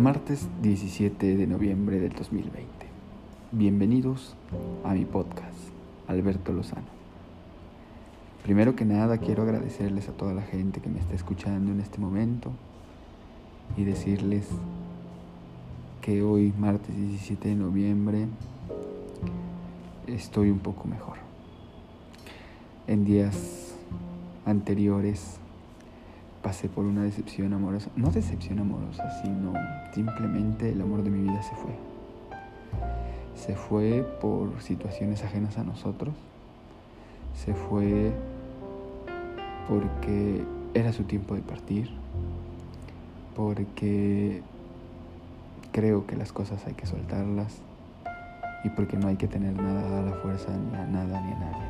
Martes 17 de noviembre del 2020. Bienvenidos a mi podcast, Alberto Lozano. Primero que nada quiero agradecerles a toda la gente que me está escuchando en este momento y decirles que hoy, martes 17 de noviembre, estoy un poco mejor. En días anteriores pasé por una decepción amorosa. No decepción amorosa, sino simplemente el amor de mi vida se fue. Se fue por situaciones ajenas a nosotros. Se fue porque era su tiempo de partir. Porque creo que las cosas hay que soltarlas. Y porque no hay que tener nada a la fuerza, ni a nada, ni a nadie.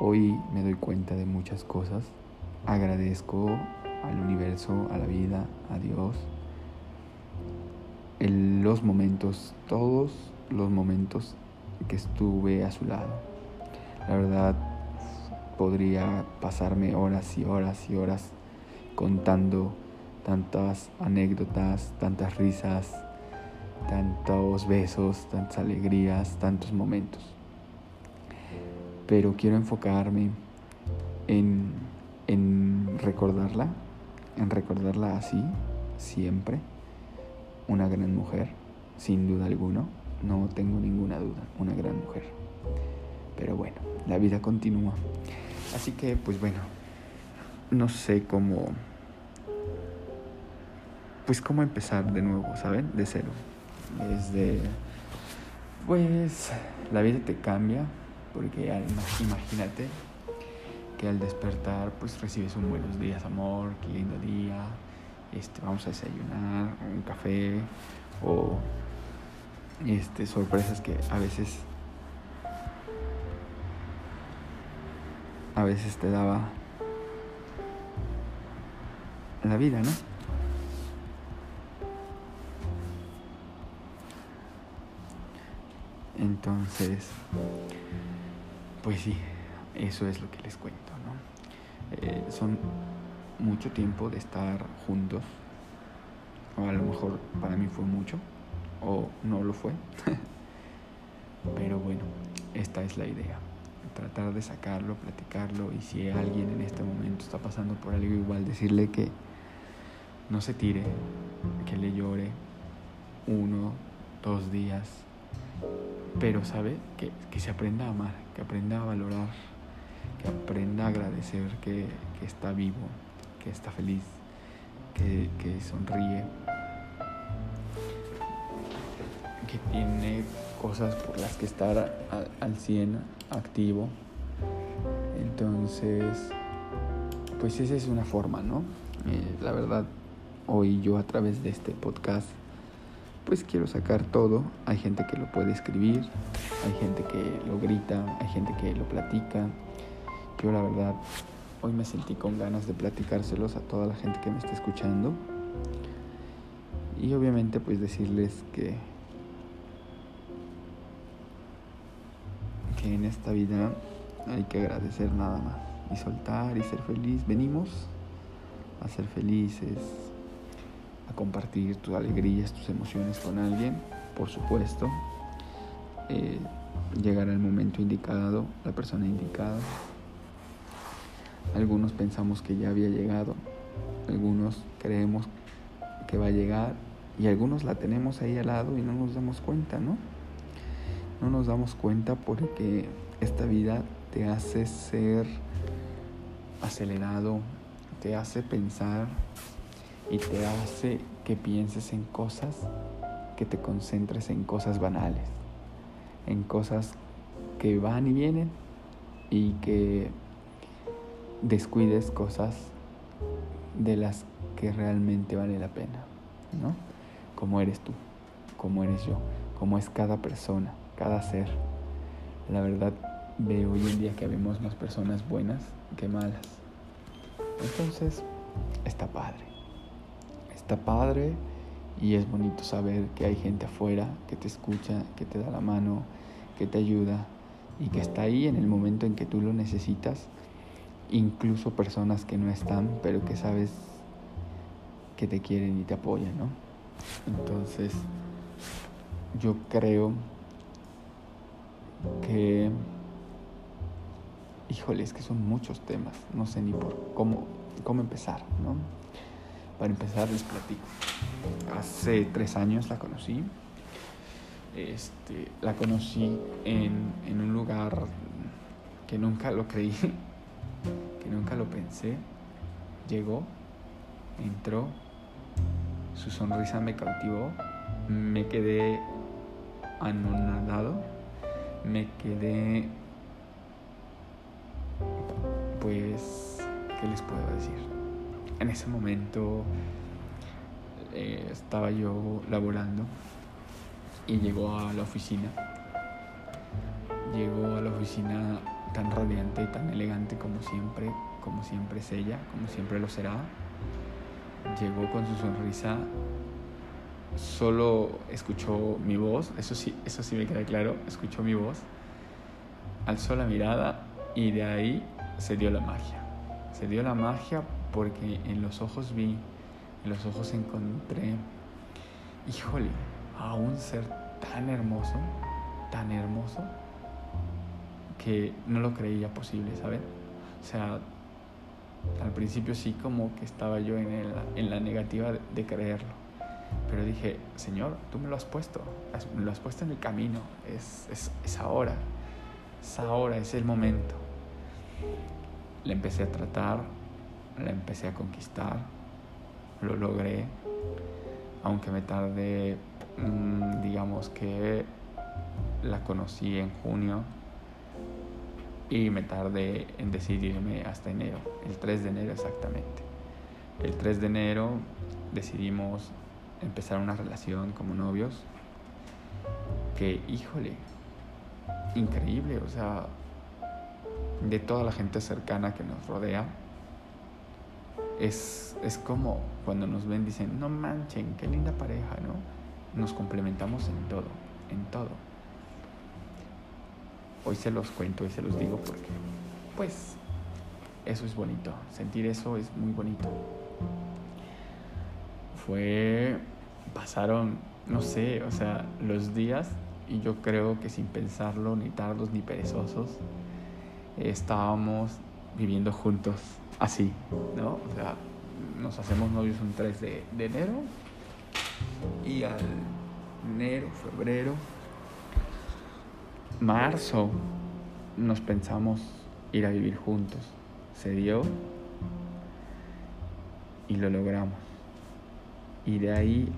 Hoy me doy cuenta de muchas cosas agradezco al universo, a la vida, a Dios, en los momentos, todos los momentos que estuve a su lado. La verdad, podría pasarme horas y horas y horas contando tantas anécdotas, tantas risas, tantos besos, tantas alegrías, tantos momentos. Pero quiero enfocarme en en recordarla, en recordarla así, siempre, una gran mujer, sin duda alguna, no tengo ninguna duda, una gran mujer. Pero bueno, la vida continúa. Así que, pues bueno, no sé cómo, pues cómo empezar de nuevo, ¿saben? De cero. Desde, pues, la vida te cambia, porque imagínate que al despertar pues recibes un buenos días amor, qué lindo día, este, vamos a desayunar, un café o este, sorpresas que a veces a veces te daba la vida, ¿no? Entonces, pues sí, eso es lo que les cuento, ¿no? Eh, son mucho tiempo de estar juntos, o a lo mejor para mí fue mucho, o no lo fue, pero bueno, esta es la idea, tratar de sacarlo, platicarlo, y si alguien en este momento está pasando por algo igual, decirle que no se tire, que le llore uno, dos días, pero sabe que, que se aprenda a amar, que aprenda a valorar que aprenda a agradecer que, está vivo, que está feliz, que, sonríe, que tiene cosas por las que estar al, 100 activo. Entonces, pues esa es una forma, ¿no? Eh, la verdad, hoy yo a través de este podcast, pues quiero sacar todo. Hay gente que lo puede escribir, hay gente que lo grita, hay gente que lo platica, yo la verdad hoy me sentí con ganas de platicárselos a toda la gente que me está escuchando. Y obviamente pues decirles que que en esta vida hay que agradecer nada más y soltar y ser feliz. Venimos a ser felices, a compartir tus alegrías, tus emociones con alguien, por supuesto. Eh, llegar al momento indicado, la persona indicada. Algunos pensamos que ya había llegado, algunos creemos que va a llegar y algunos la tenemos ahí al lado y no nos damos cuenta, ¿no? No nos damos cuenta porque esta vida te hace ser acelerado, te hace pensar y te hace que pienses en cosas, que te concentres en cosas banales, en cosas que van y vienen y que descuides cosas de las que realmente vale la pena, ¿no? Como eres tú, como eres yo, como es cada persona, cada ser. La verdad, veo hoy en día que vemos más personas buenas que malas. Entonces, está padre. Está padre y es bonito saber que hay gente afuera que te escucha, que te da la mano, que te ayuda y que está ahí en el momento en que tú lo necesitas incluso personas que no están, pero que sabes que te quieren y te apoyan, ¿no? Entonces, yo creo que, híjole, es que son muchos temas, no sé ni por cómo, cómo empezar, ¿no? Para empezar les platico. Hace tres años la conocí. Este, la conocí en, en un lugar que nunca lo creí, que nunca lo pensé. Llegó, entró, su sonrisa me cautivó, me quedé anonadado, me quedé, pues, ¿qué les puedo decir? En ese momento eh, estaba yo laborando y llegó a la oficina. Llegó a la oficina tan radiante, tan elegante como siempre, como siempre es ella, como siempre lo será. Llegó con su sonrisa, solo escuchó mi voz, eso sí, eso sí me queda claro, escuchó mi voz, alzó la mirada y de ahí se dio la magia. Se dio la magia porque en los ojos vi, en los ojos encontré, híjole, a un ser tan hermoso, tan hermoso, que no lo creía posible, ¿saben? O sea, al principio sí como que estaba yo en, el, en la negativa de, creerlo. Pero dije, Señor, tú me lo has puesto, me lo has puesto en el camino, es, es, es ahora, es ahora, es el momento. Le empecé a tratar, la empecé a conquistar, lo logré, aunque me tardé, mm, digamos que la conocí en junio, y me tardé en decidirme hasta enero, el 3 de enero exactamente. El 3 de enero decidimos empezar una relación como novios que, híjole, increíble, o sea, de toda la gente cercana que nos rodea, es, es como cuando nos ven dicen, no manchen, qué linda pareja, ¿no? Nos complementamos en todo, en todo hoy se los cuento y se los digo porque, pues, eso es bonito. Sentir eso es muy bonito. Fue, pasaron, no sé, o sea, los días y yo creo que sin pensarlo, ni tardos ni perezosos, estábamos viviendo juntos así, ¿no? O sea, nos hacemos novios un 3 de, de enero y al enero, febrero, marzo nos pensamos ir a vivir juntos. Se dio y lo logramos. Y de ahí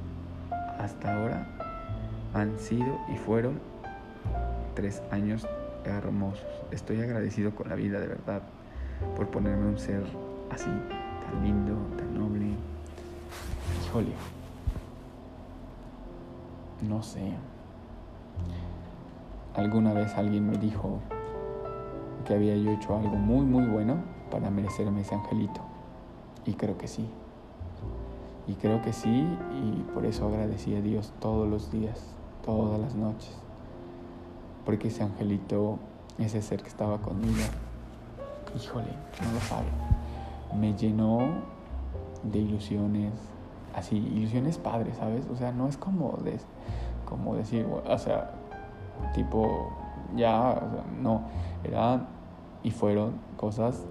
hasta ahora han sido y fueron tres años hermosos. Estoy agradecido con la vida de verdad por ponerme un ser así, tan lindo, tan noble. Híjole. No sé. Alguna vez alguien me dijo que había yo hecho algo muy, muy bueno para merecerme ese angelito. Y creo que sí. Y creo que sí, y por eso agradecí a Dios todos los días, todas las noches. Porque ese angelito, ese ser que estaba conmigo, híjole, no lo sabe, me llenó de ilusiones, así, ilusiones padres, ¿sabes? O sea, no es como, de, como decir, o sea, tipo, ya, no, eran y fueron cosas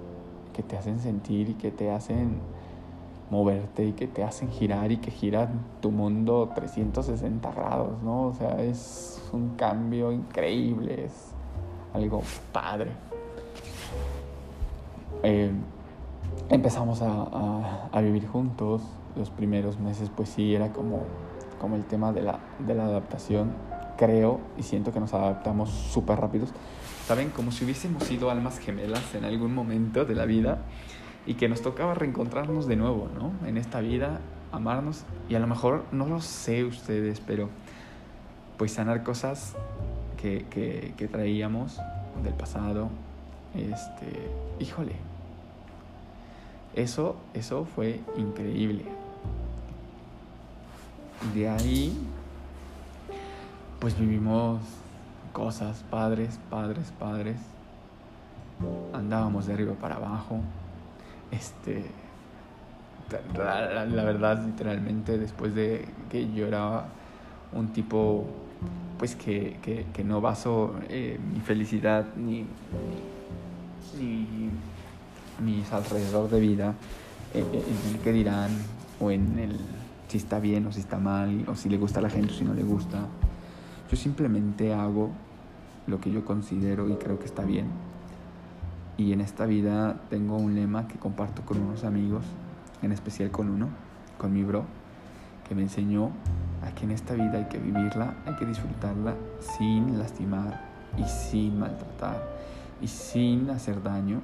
que te hacen sentir y que te hacen moverte y que te hacen girar y que giran tu mundo 360 grados, ¿no? O sea, es un cambio increíble, es algo padre. Eh, empezamos a, a, vivir juntos, los primeros meses pues sí, era como, como el tema de la, de la adaptación creo y siento que nos adaptamos súper rápidos. ¿Saben? Como si hubiésemos sido almas gemelas en algún momento de la vida y que nos tocaba reencontrarnos de nuevo, ¿no? En esta vida, amarnos y a lo mejor, no lo sé ustedes, pero pues sanar cosas que, que, que traíamos del pasado. Este, híjole, eso, eso fue increíble. De ahí pues vivimos cosas, padres, padres, padres. Andábamos de arriba para abajo. Este, la, verdad, literalmente, después de que yo era un tipo, pues que, que, no baso eh, mi felicidad ni, ni, mis alrededor de vida en, el que dirán o en el si está bien o si está mal o si le gusta a la gente o si no le gusta. Yo simplemente hago lo que yo considero y creo que está bien. Y en esta vida tengo un lema que comparto con unos amigos, en especial con uno, con mi bro, que me enseñó a que en esta vida hay que vivirla, hay que disfrutarla sin lastimar y sin maltratar y sin hacer daño.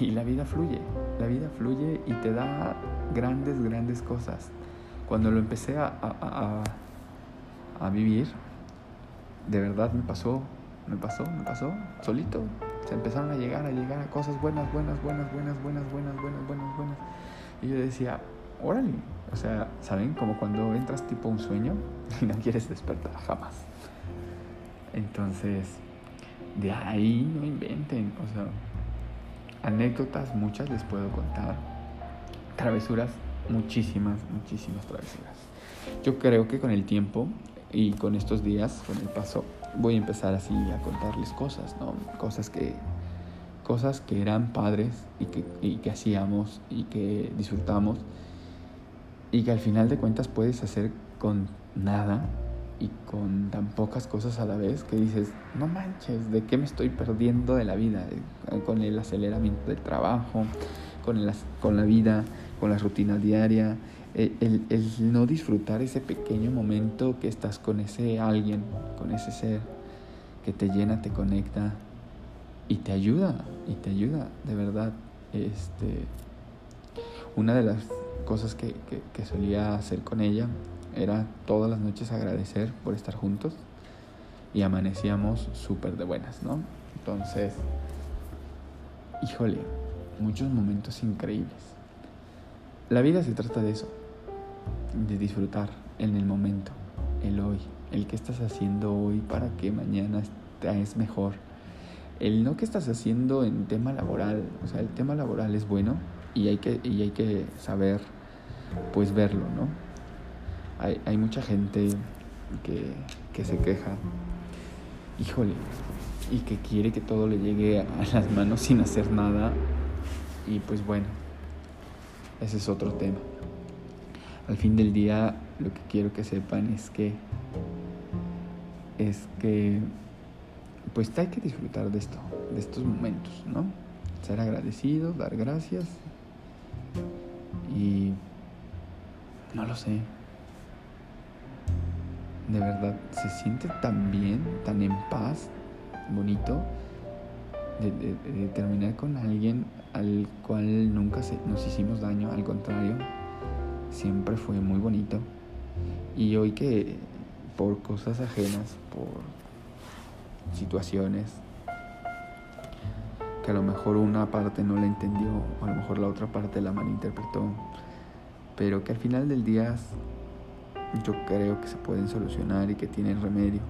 Y la vida fluye, la vida fluye y te da grandes, grandes cosas. Cuando lo empecé a, a, a, a vivir, de verdad me pasó me pasó, me pasó, solito. Se empezaron a llegar, a llegar a cosas buenas, buenas, buenas, buenas, buenas, buenas, buenas, buenas, buenas. Y yo decía, órale. O sea, ¿saben? Como cuando entras tipo un sueño y no quieres despertar jamás. Entonces, de ahí no inventen. O sea, anécdotas muchas les puedo contar. Travesuras, muchísimas, muchísimas travesuras. Yo creo que con el tiempo y con estos días, con el paso, voy a empezar así a contarles cosas, ¿no? Cosas que, cosas que eran padres y que, y que hacíamos y que disfrutamos y que al final de cuentas puedes hacer con nada y con tan pocas cosas a la vez que dices, no manches, ¿de qué me estoy perdiendo de la vida? Eh, con el aceleramiento del trabajo, con, el, con la vida, con la rutina diaria, el, no disfrutar ese pequeño momento que estás con ese alguien, con ese ser que te llena, te conecta y te ayuda, y te ayuda, de verdad. Este, una de las cosas que, que, que solía hacer con ella era todas las noches agradecer por estar juntos y amanecíamos súper de buenas, ¿no? Entonces, híjole, muchos momentos increíbles. La vida se trata de eso, de disfrutar en el momento, el hoy, el que estás haciendo hoy para que mañana es mejor. El no que estás haciendo en tema laboral, o sea, el tema laboral es bueno y hay que, y hay que saber pues verlo, ¿no? Hay, hay mucha gente que, que se queja, híjole, y que quiere que todo le llegue a las manos sin hacer nada. Y pues bueno, ese es otro tema al fin del día lo que quiero que sepan es que es que pues hay que disfrutar de esto, de estos momentos, ¿no? Ser agradecido, dar gracias y no lo sé. De verdad, se siente tan bien, tan en paz, bonito, de, terminar con alguien al cual nunca nos hicimos daño, al contrario, siempre fue muy bonito. Y hoy que por cosas ajenas, por situaciones que a lo mejor una parte no la entendió, o a lo mejor la otra parte la malinterpretó, pero que al final del día yo creo que se pueden solucionar y que tienen remedio.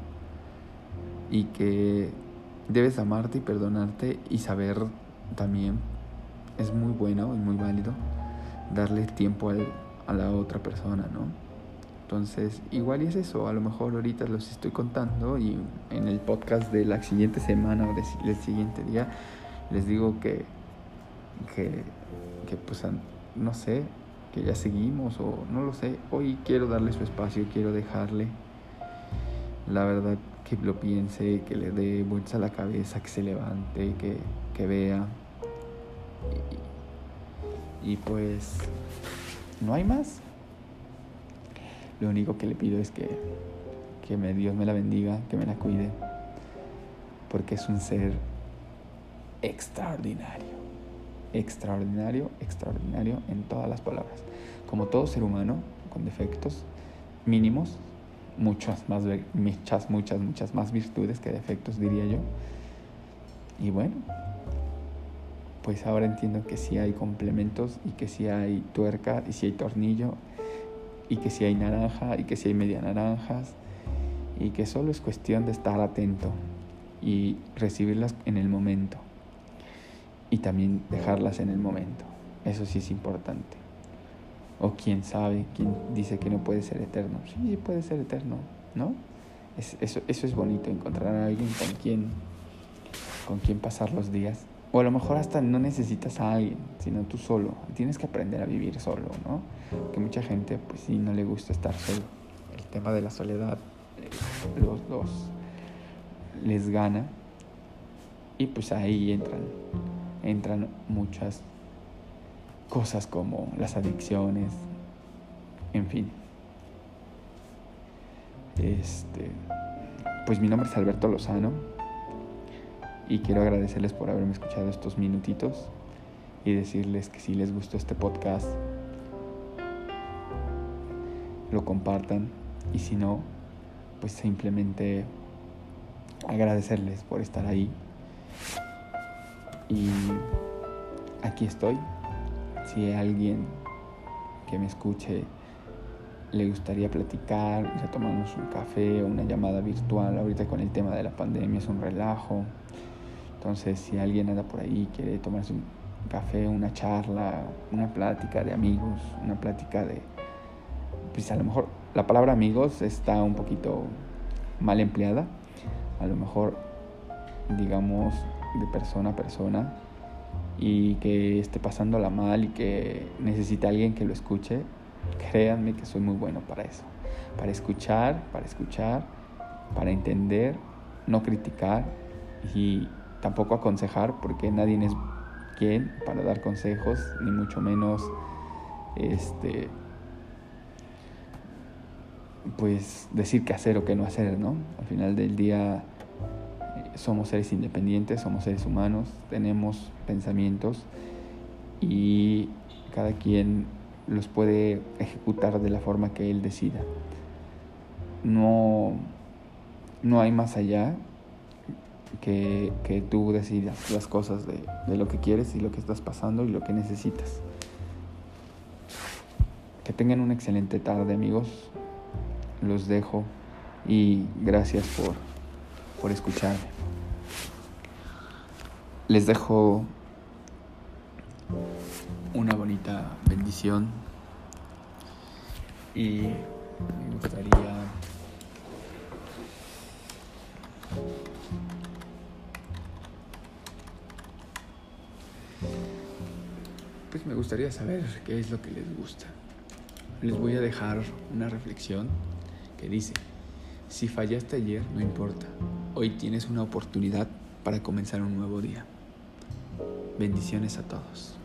Y que debes amarte y perdonarte y saber también, es muy bueno y muy válido, darle tiempo al, a la otra persona, ¿no? Entonces, igual y es eso, a lo mejor ahorita los estoy contando y en el podcast de la siguiente semana o del siguiente día les digo que, que, pues no sé, que ya seguimos o no lo sé, hoy quiero darle su espacio, quiero dejarle la verdad que lo piense, que le dé vueltas a la cabeza, que se levante, que, que vea. y pues no hay más. Lo único que le pido es que, que me, Dios me la bendiga, que me la cuide, porque es un ser extraordinario. Extraordinario, extraordinario en todas las palabras. Como todo ser humano, con defectos mínimos, muchas más, muchas, muchas, muchas más virtudes que defectos, diría yo. Y bueno, pues ahora entiendo que sí hay complementos y que sí hay tuerca y sí hay tornillo y que sí hay naranja y que sí hay media naranjas y que solo es cuestión de estar atento y recibirlas en el momento y también dejarlas en el momento. Eso sí es importante. O quién sabe, quién dice que no puede ser eterno. Sí, puede ser eterno, ¿no? eso, eso es bonito, encontrar a alguien con quien, con quien pasar los días. O a lo mejor hasta no necesitas a alguien, sino tú solo. Tienes que aprender a vivir solo, ¿no? Que mucha gente, pues sí, no le gusta estar solo. El tema de la soledad eh, los, los les gana. Y pues ahí entran, entran muchas cosas como las adicciones, en fin. Este, pues mi nombre es Alberto Lozano y quiero agradecerles por haberme escuchado estos minutitos y decirles que si les gustó este podcast, lo compartan y si no, pues simplemente agradecerles por estar ahí. Y aquí estoy. Si alguien que me escuche le gustaría platicar, ya tomamos un café o una llamada virtual, ahorita con el tema de la pandemia es un relajo. Entonces, si alguien anda por ahí, quiere tomarse un café, una charla, una plática de amigos, una plática de... Pues a lo mejor la palabra amigos está un poquito mal empleada. A lo mejor, digamos, de persona a persona y que esté pasándola mal y que necesite alguien que lo escuche, créanme que soy muy bueno para eso. Para escuchar, para escuchar, para entender, no criticar y tampoco aconsejar porque nadie es quien para dar consejos, ni mucho menos este pues decir qué hacer o qué no hacer, ¿no? Al final del día somos seres independientes, somos seres humanos, tenemos pensamientos y cada quien los puede ejecutar de la forma que él decida. No, no hay más allá que, que tú decidas las cosas de, de lo que quieres y lo que estás pasando y lo que necesitas. Que tengan una excelente tarde amigos. Los dejo y gracias por, por escucharme. Les dejo una bonita bendición y me gustaría me gustaría saber qué es lo que les gusta. Les voy a dejar una reflexión que dice, si fallaste ayer, no importa, hoy tienes una oportunidad para comenzar un nuevo día. Bendiciones a todos.